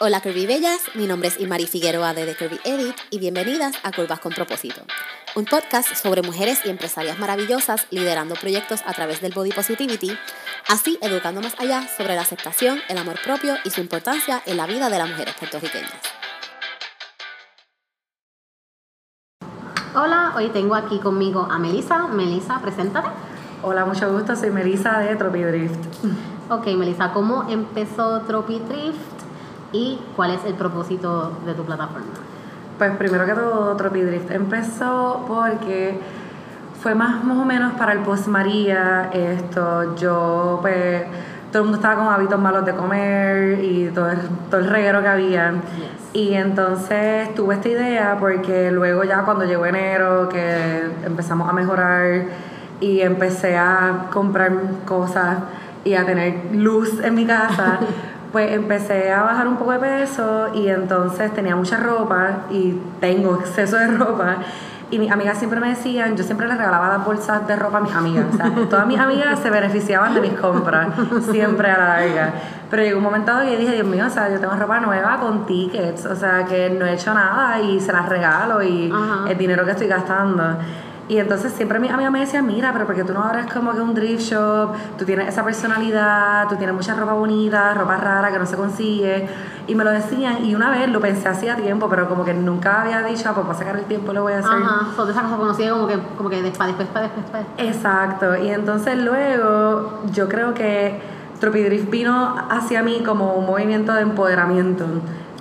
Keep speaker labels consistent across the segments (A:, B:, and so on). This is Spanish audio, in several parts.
A: Hola Curvy Bellas, mi nombre es Imari Figueroa de The Curvy Edit y bienvenidas a Curvas con Propósito, un podcast sobre mujeres y empresarias maravillosas liderando proyectos a través del body positivity, así educando más allá sobre la aceptación, el amor propio y su importancia en la vida de las mujeres puertorriqueñas. Hola, hoy tengo aquí conmigo a Melissa. Melissa, preséntate.
B: Hola, mucho gusto, soy Melissa de Tropi Drift.
A: Ok, Melissa, ¿cómo empezó Tropi Drift y cuál es el propósito de tu plataforma?
B: Pues primero que todo, Tropi Drift empezó porque fue más, más o menos para el post María. Esto, yo pues todo el mundo estaba con hábitos malos de comer y todo el, todo el reguero que había. Y entonces tuve esta idea porque luego ya cuando llegó enero, que empezamos a mejorar y empecé a comprar cosas y a tener luz en mi casa, pues empecé a bajar un poco de peso y entonces tenía mucha ropa y tengo exceso de ropa y mis amigas siempre me decían, yo siempre les regalaba las bolsas de ropa a mis amigas. O sea, todas mis amigas se beneficiaban de mis compras, siempre a la larga. Pero llegó un momento que dije, Dios mío, o sea, yo tengo ropa nueva con tickets, o sea, que no he hecho nada y se las regalo y el dinero que estoy gastando. Y entonces siempre mi amiga me decía, mira, pero porque tú no abres como que un drift shop, tú tienes esa personalidad, tú tienes mucha ropa bonita, ropa rara que no se consigue. Y me lo decían, y una vez lo pensé hacía tiempo, pero como que nunca había dicho, ah, pues para sacar el tiempo lo voy a hacer.
A: Ajá, son de esas cosas conocidas como que, como que después, después, después, después.
B: Exacto, y entonces luego yo creo que Tropi Drift vino hacia mí como un movimiento de empoderamiento.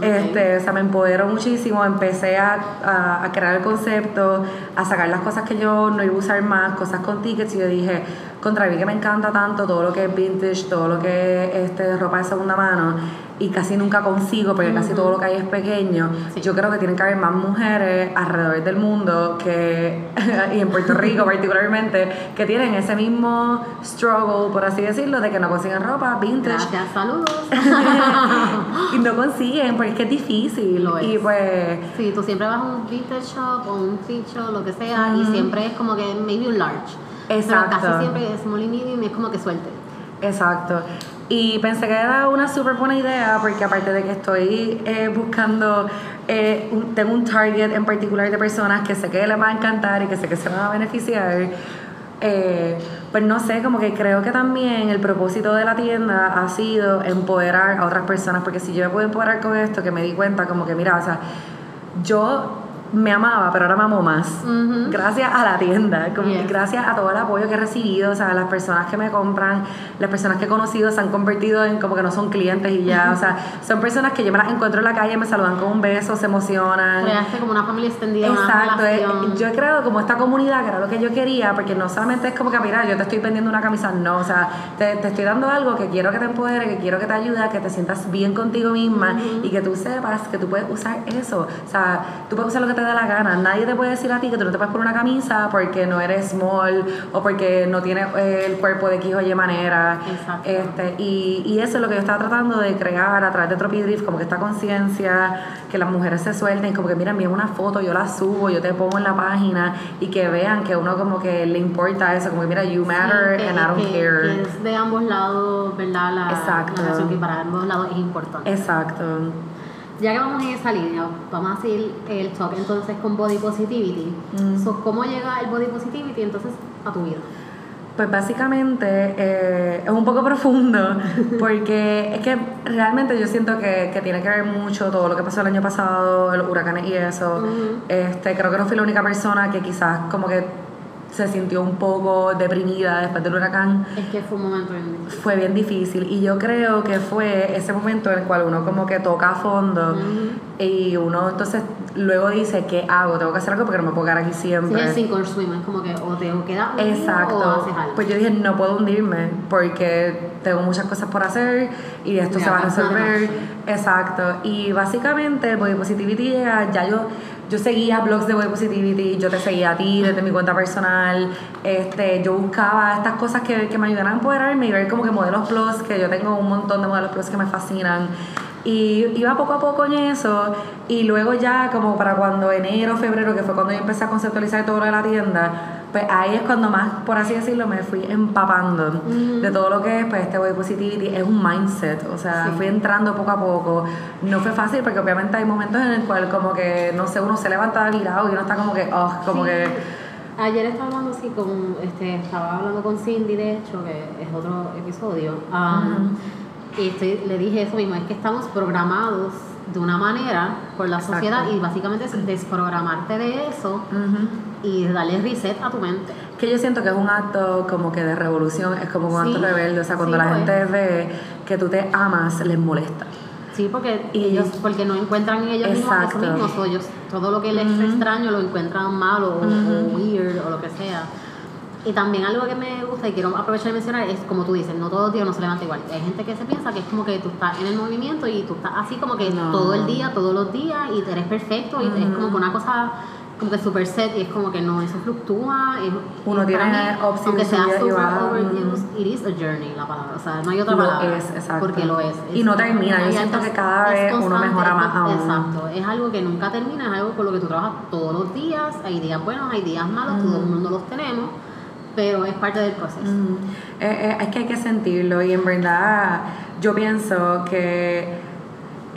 B: Este, o sea, me empoderó muchísimo, empecé a, a, crear el concepto, a sacar las cosas que yo no iba a usar más, cosas con tickets, y yo dije, contra mí que me encanta tanto todo lo que es vintage, todo lo que es este, ropa de segunda mano, y casi nunca consigo, porque casi todo lo que hay es pequeño. Yo creo que tienen que haber más mujeres alrededor del mundo que, y en Puerto Rico particularmente, que tienen ese mismo struggle, por así decirlo, de que no consiguen ropa vintage.
A: Gracias, saludos.
B: y no consiguen, porque es que es difícil. Y pues.
A: Sí, tú siempre vas a un vintage shop o un thrift shop, lo que sea, y siempre es como que maybe un large. Exacto. Pero casi siempre es small y medium y es como que suelte.
B: Exacto. Y pensé que era una súper buena idea porque aparte de que estoy eh, buscando, eh, tengo un target en particular de personas que sé que les va a encantar y que sé que se van a beneficiar, eh, pues no sé, como que creo que también el propósito de la tienda ha sido empoderar a otras personas, porque si yo me puedo empoderar con esto, que me di cuenta como que, mira, o sea, yo me amaba, pero ahora me amo más. Gracias a la tienda, como gracias a todo el apoyo que he recibido, o sea, las personas que me compran, las personas que he conocido se han convertido en como que no son clientes y ya, o sea, son personas que yo me las encuentro en la calle, me saludan con un beso, se emocionan.
A: Creaste como una familia extendida.
B: Exacto, eh, yo he creado como esta comunidad, que era lo que yo quería, porque no solamente es como que, mira, yo te estoy vendiendo una camisa, no, o sea, te, te estoy dando algo que quiero que te empodere, que quiero que te ayude, que te sientas bien contigo misma y que tú sepas que tú puedes usar eso, o sea, tú puedes usar lo que te da la gana. Nadie te puede decir a ti que tú no te puedes poner una camisa porque no eres small o porque no tienes eh, el cuerpo de X o Y manera. Exacto. Este, y, y, eso es lo que yo estaba tratando de crear a través de Tropi Drift, como que esta conciencia, que las mujeres se suelten, como que mira, envíame una foto, yo la subo, yo te pongo en la página y que vean que uno como que le importa eso, como que mira, you matter and I don't care.
A: Que es de ambos lados, ¿verdad? La, Exacto. La que para ambos lados es importante.
B: Exacto
A: ya que vamos en esa línea, vamos a hacer el talk entonces con body positivity. Mm. ¿Cómo llega el body positivity entonces a tu vida?
B: Pues básicamente eh, es un poco profundo porque es que realmente yo siento que, que, tiene que ver mucho todo lo que pasó el año pasado, los huracanes y eso. este, creo que no fui la única persona que quizás como que se sintió un poco deprimida después del huracán.
A: Es que fue un momento bien difícil.
B: Fue bien difícil y yo creo que fue ese momento en el cual uno como que toca a fondo y uno entonces luego dice, ¿qué hago? Tengo que hacer algo porque no me puedo quedar aquí siempre.
A: Sí, es swim, es como que o tengo que dar
B: Exacto.
A: o haces algo.
B: Pues yo dije, no puedo hundirme porque tengo muchas cosas por hacer y esto se va a resolver. Exacto. Y básicamente el body positivity llega, ya yo yo seguía blogs de Body Positivity, yo te seguía a ti desde mi cuenta personal, este, yo buscaba estas cosas que, que me ayudaran a empoderarme y ver como que modelos plus, que yo tengo un montón de modelos plus que me fascinan. Y iba poco a poco en eso y luego ya como para cuando enero, febrero, que fue cuando yo empecé a conceptualizar todo lo de la tienda, pues ahí es cuando más, por así decirlo, me fui empapando de todo lo que es pues, este body positivity. Es un mindset, o sea, fui entrando poco a poco. No fue fácil porque obviamente hay momentos en el cual como que, no sé, uno se levanta virado y uno está como que, oh, como que...
A: Ayer estaba hablando así con, este, estaba hablando con Cindy, de hecho, que es otro episodio, um, y estoy, le dije eso mismo, es que estamos programados de una manera por la sociedad y básicamente es desprogramarte de eso y darle reset a tu mente.
B: Que yo siento que es un acto como que de revolución, es como un acto rebelde, o sea, cuando la pues. gente ve que tú te amas, les molesta.
A: Sí, porque ellos porque no encuentran en ellos mismos eso mismo, ellos, todo lo que les es extraño lo encuentran malo o weird o lo que sea. Y también algo que me gusta y quiero aprovechar de mencionar es, como tú dices, no todo el día no se levanta igual. Hay gente que se piensa que es como que tú estás en el movimiento y tú estás así como que todo el día, todos los días y eres perfecto y es como que una cosa como que super set y es como que no, eso fluctúa.
B: Uno tiene opciones
A: Aunque sea super overused, it is a journey la palabra. O sea, no hay otra palabra.
B: es, exacto.
A: Porque lo es.
B: y no termina. Yo siento que cada vez uno mejora más aún.
A: Exacto. Es algo que nunca termina, es algo con lo que tú trabajas todos los días. Hay días buenos, hay días malos, todo el mundo los tenemos pero es parte del proceso.
B: Eh, eh, es que hay que sentirlo y en verdad yo pienso que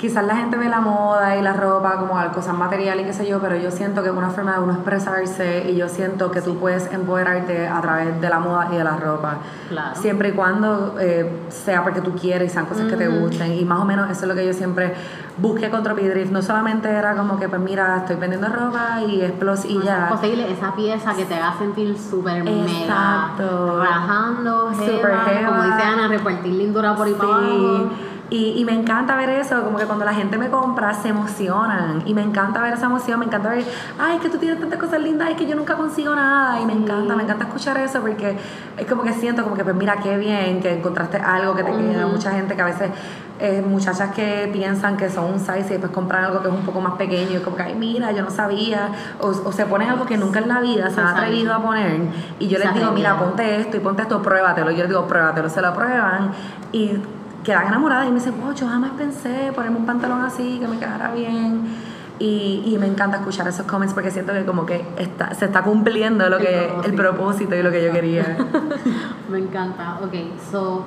B: quizás la gente ve la moda y la ropa como cosas materiales y qué sé yo, pero yo siento que es una forma de uno expresarse y yo siento que tú puedes empoderarte a través de la moda y de la ropa.
A: Claro.
B: Siempre y cuando eh, sea porque tú quieres y sean cosas que te gusten. Y más o menos eso es lo que yo siempre busqué con Drift. No solamente era como que, pues mira, estoy vendiendo ropa y explos y ya.
A: Es posible esa pieza que te haga sentir súper mega. Rajando, super como dice Ana, repartir lindura por ahí para abajo
B: y, y, me encanta ver eso, como que cuando la gente me compra se emocionan. Y me encanta ver esa emoción, me encanta ver, ay, que tú tienes tantas cosas lindas, es que yo nunca consigo nada. Y me encanta, me encanta escuchar eso porque es como que siento como que, pues mira, qué bien que encontraste algo que te queda. Mucha gente que a veces, eh, muchachas que piensan que son un size y después compran algo que es un poco más pequeño y como que, ay, mira, yo no sabía. O, o se ponen algo que nunca en la vida se han atrevido a poner. Y yo les digo, mira, ponte esto y ponte esto, pruébatelo. Yo les digo, pruébatelo, se lo prueban. Y quedan enamoradas y me dicen, wow, yo jamás pensé ponerme un pantalón así, que me quedara bien. Y, y, me encanta escuchar esos comments porque siento que como que está, se está cumpliendo lo que el propósito y lo que yo quería.
A: me encanta. Ok, so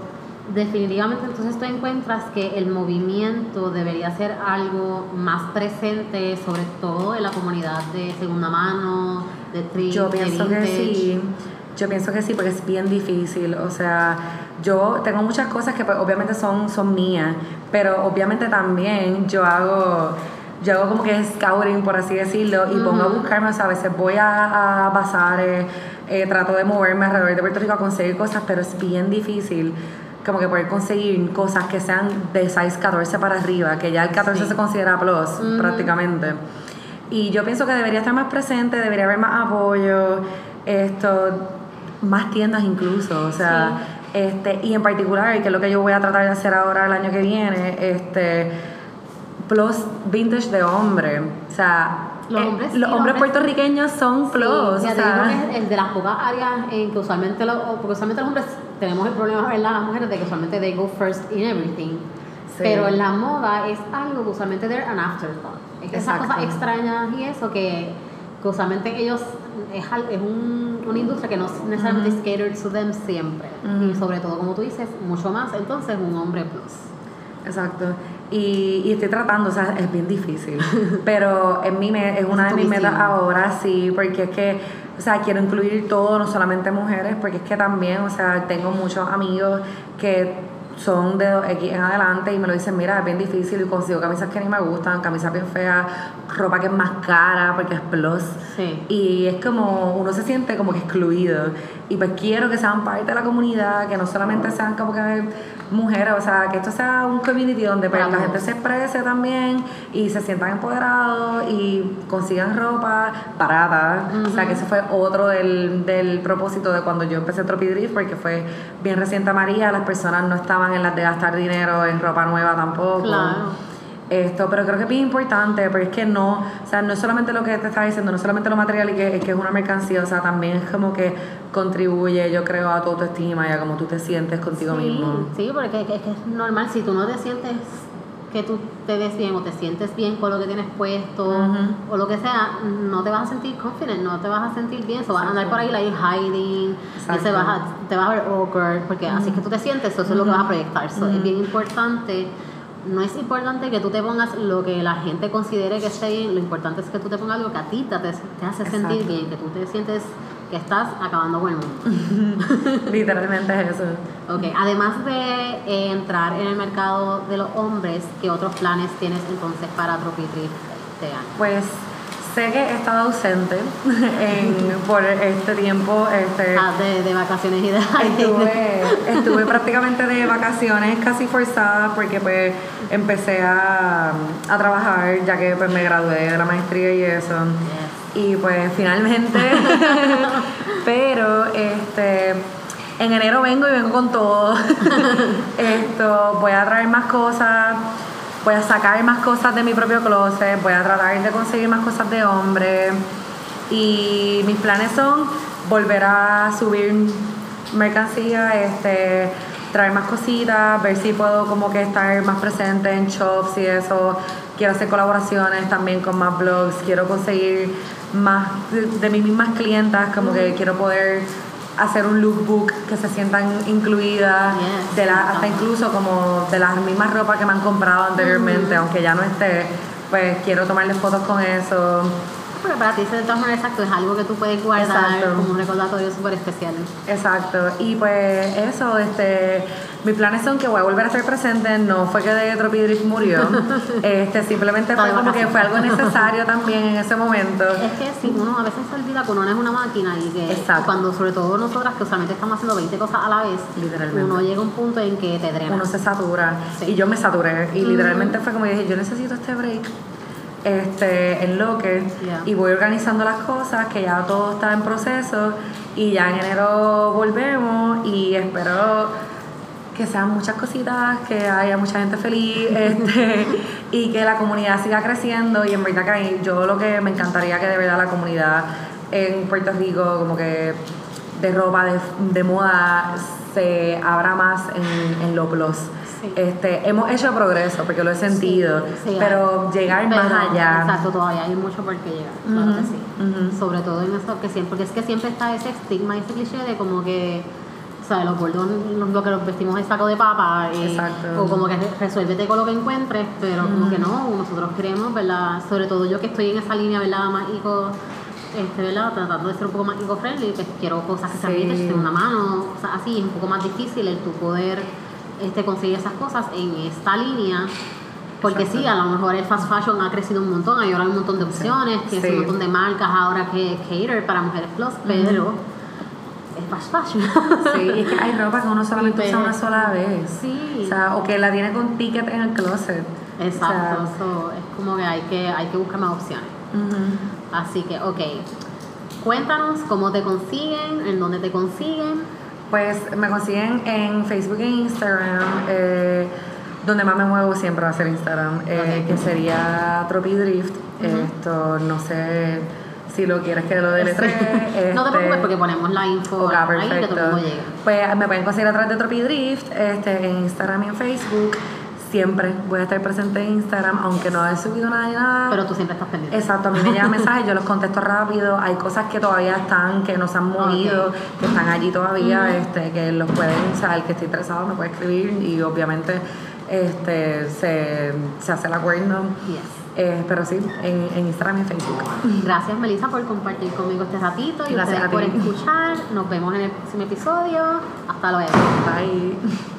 A: definitivamente entonces tú encuentras que el movimiento debería ser algo más presente, sobre todo en la comunidad de segunda mano, de thrift,
B: Yo pienso que sí. Yo pienso que sí, porque es bien difícil. O sea, yo tengo muchas cosas que pues, obviamente son, son mías, pero obviamente también yo hago yo hago como que scouting, por así decirlo, y pongo a buscarme, o sea, a veces voy a, a bazares, eh, trato de moverme alrededor de Puerto Rico a conseguir cosas, pero es bien difícil como que poder conseguir cosas que sean de size 14 para arriba, que ya el 14 se considera plus prácticamente. Y yo pienso que debería estar más presente, debería haber más apoyo, esto, más tiendas incluso, o sea, este, y en particular, que es lo que yo voy a tratar de hacer ahora el año que viene, este, plus vintage de hombre, o sea,
A: los eh, hombres,
B: los hombres, puertorriqueños son plus. o
A: sea, es de las pocas áreas en que usualmente, lo, porque usualmente los hombres tenemos el problema, ¿verdad? Las mujeres de que usualmente they go first in everything. Pero en la moda es algo que usualmente they're an afterthought. Es esas cosas extrañas y eso que, que usualmente ellos es, es un, una industria que no necesariamente es catered to them siempre. Y sobre todo, como tú dices, mucho más. Entonces, un hombre plus.
B: Exacto. Y, y estoy tratando, o sea, es bien difícil. pero en mí me, es una de mis metas ahora, sí, porque es que, o sea, quiero incluir todo, no solamente mujeres, porque es que también, o sea, tengo muchos amigos que son de X en adelante y me lo dicen, mira, es bien difícil y consigo camisas que ni me gustan, camisas bien feas, ropa que es más cara porque es plus. Y es como, uno se siente como que excluido. Y pues quiero que sean parte de la comunidad, que no solamente sean como que mujeres, o sea, que esto sea un community donde pues, la gente se exprese también y se sientan empoderados y consigan ropa barata. O sea, que ese fue otro del, del propósito de cuando yo empecé Tropi Drift, porque fue bien reciente a María, las personas no estaban en las de gastar dinero en ropa nueva tampoco.
A: Claro.
B: Esto, pero creo que es bien importante porque es que no, o sea, no es solamente lo que te estaba diciendo, no es solamente lo material y que, que es una mercancía, o sea, también es como que contribuye, yo creo, a tu autoestima y a cómo tú te sientes contigo mismo.
A: Sí, porque es, que es normal, si tú no te sientes que tú te ves bien o te sientes bien con lo que tienes puesto o lo que sea, no te vas a sentir confident, no te vas a sentir bien, so vas a andar por ahí like hiding, se vas a, te vas a ver awkward, porque así es que tú te sientes, eso es lo que vas a proyectar. So, Es bien importante no es importante que tú te pongas lo que la gente considere que esté bien, lo importante es que tú te pongas algo que a ti te, te hace sentir bien, que tú te sientes que estás acabando con el mundo.
B: Literalmente es eso.
A: Ok, además de eh, entrar en el mercado de los hombres, ¿qué otros planes tienes entonces para Tropitri este año?
B: Pues sé que he estado ausente por este tiempo. Este,
A: ah, de, vacaciones y de
B: estuve, estuve prácticamente de vacaciones casi forzada porque pues empecé a, a, trabajar ya que pues me gradué de la maestría y eso. Y pues finalmente, pero este en enero vengo y vengo con todo. Esto, voy a traer más cosas voy a sacar más cosas de mi propio closet, voy a tratar de conseguir más cosas de hombre y mis planes son volver a subir mercancía, este, traer más cositas, ver si puedo como que estar más presente en shops y eso. Quiero hacer colaboraciones también con más blogs, quiero conseguir más de, mis mismas clientas, como que quiero poder hacer un lookbook que se sientan incluidas, de la, hasta incluso como de las mismas ropas que me han comprado anteriormente, aunque ya no esté, pues quiero tomarle fotos con eso.
A: Porque para ti de todas maneras exacto, es algo que tú puedes guardar como un recordatorio súper especial.
B: Exacto, y pues eso, este mis planes son que voy a volver a estar presente, no fue que de Tropidrift murió, este, simplemente fue como que fue algo necesario también en ese momento.
A: Es que si uno a veces se olvida que uno no es una máquina y que cuando sobre todo nosotras que usualmente estamos haciendo 20 cosas a la vez, literalmente. uno llega a un punto en que te drena.
B: Uno se satura. Y yo me saturé. Y literalmente fue como dije, yo necesito este break este, en lo que y voy organizando las cosas, que ya todo está en proceso y ya en enero volvemos y espero que sean muchas cositas, que haya mucha gente feliz este, y que la comunidad siga creciendo y en verdad que yo lo que me encantaría que de verdad la comunidad en Puerto Rico como que de ropa de, de moda se abra más en, en los plus. Este, hemos hecho progreso porque lo he sentido, pero llegar más allá.
A: Exacto, todavía hay mucho por qué llegar, claro que sí. Sobre todo en eso que siempre, porque es que siempre está ese estigma, ese cliché de como que o sea, los gordos lo que los vestimos es saco de papa eh, o como que resuélvete con lo que encuentres, pero como que no, nosotros queremos, ¿verdad? Sobre todo yo que estoy en esa línea, ¿verdad? Más eco, este, ¿verdad? Tratando de ser un poco más eco-friendly, pues quiero cosas que sean sí. de una mano, o sea, así es un poco más difícil el tu poder este, conseguir esas cosas en esta línea. Porque sí, a lo mejor el fast fashion ha crecido un montón, hay ahora un montón de opciones, sí. un montón de marcas ahora que cater para mujeres plus, pero es fast fashion.
B: sí, es que hay ropa que uno solamente usa una sola vez. Sí. O sea, o que la tiene con ticket en el closet.
A: Exacto, es como que hay que, hay que buscar más opciones. Así que, ok. Cuéntanos cómo te consiguen, en dónde te consiguen.
B: Pues me consiguen en Facebook e Instagram. Eh, donde más me muevo siempre va a ser Instagram, eh, que sería Tropidrift. Esto, no sé si lo quieres que lo deletree.
A: este, no te preocupes porque ponemos la info ahí que todo el llega.
B: Pues me pueden conseguir a través de Tropidrift, este, en Instagram y en Facebook. Siempre voy a estar presente en Instagram, aunque no he subido nada ni nada.
A: Pero tú siempre estás pendiente.
B: Exacto, a mí me llegan mensajes, yo los contesto rápido. Hay cosas que todavía están, que no se han movido, que están allí todavía, este, que los pueden, o sea, el que esté interesado me puede escribir y obviamente este, se, se hace el acuerdo. Yes. Eh, pero sí, en, en, Instagram y Facebook.
A: Gracias, Melissa, por compartir conmigo este ratito y gracias por escuchar. Nos vemos en el próximo episodio. Hasta luego.
B: Bye.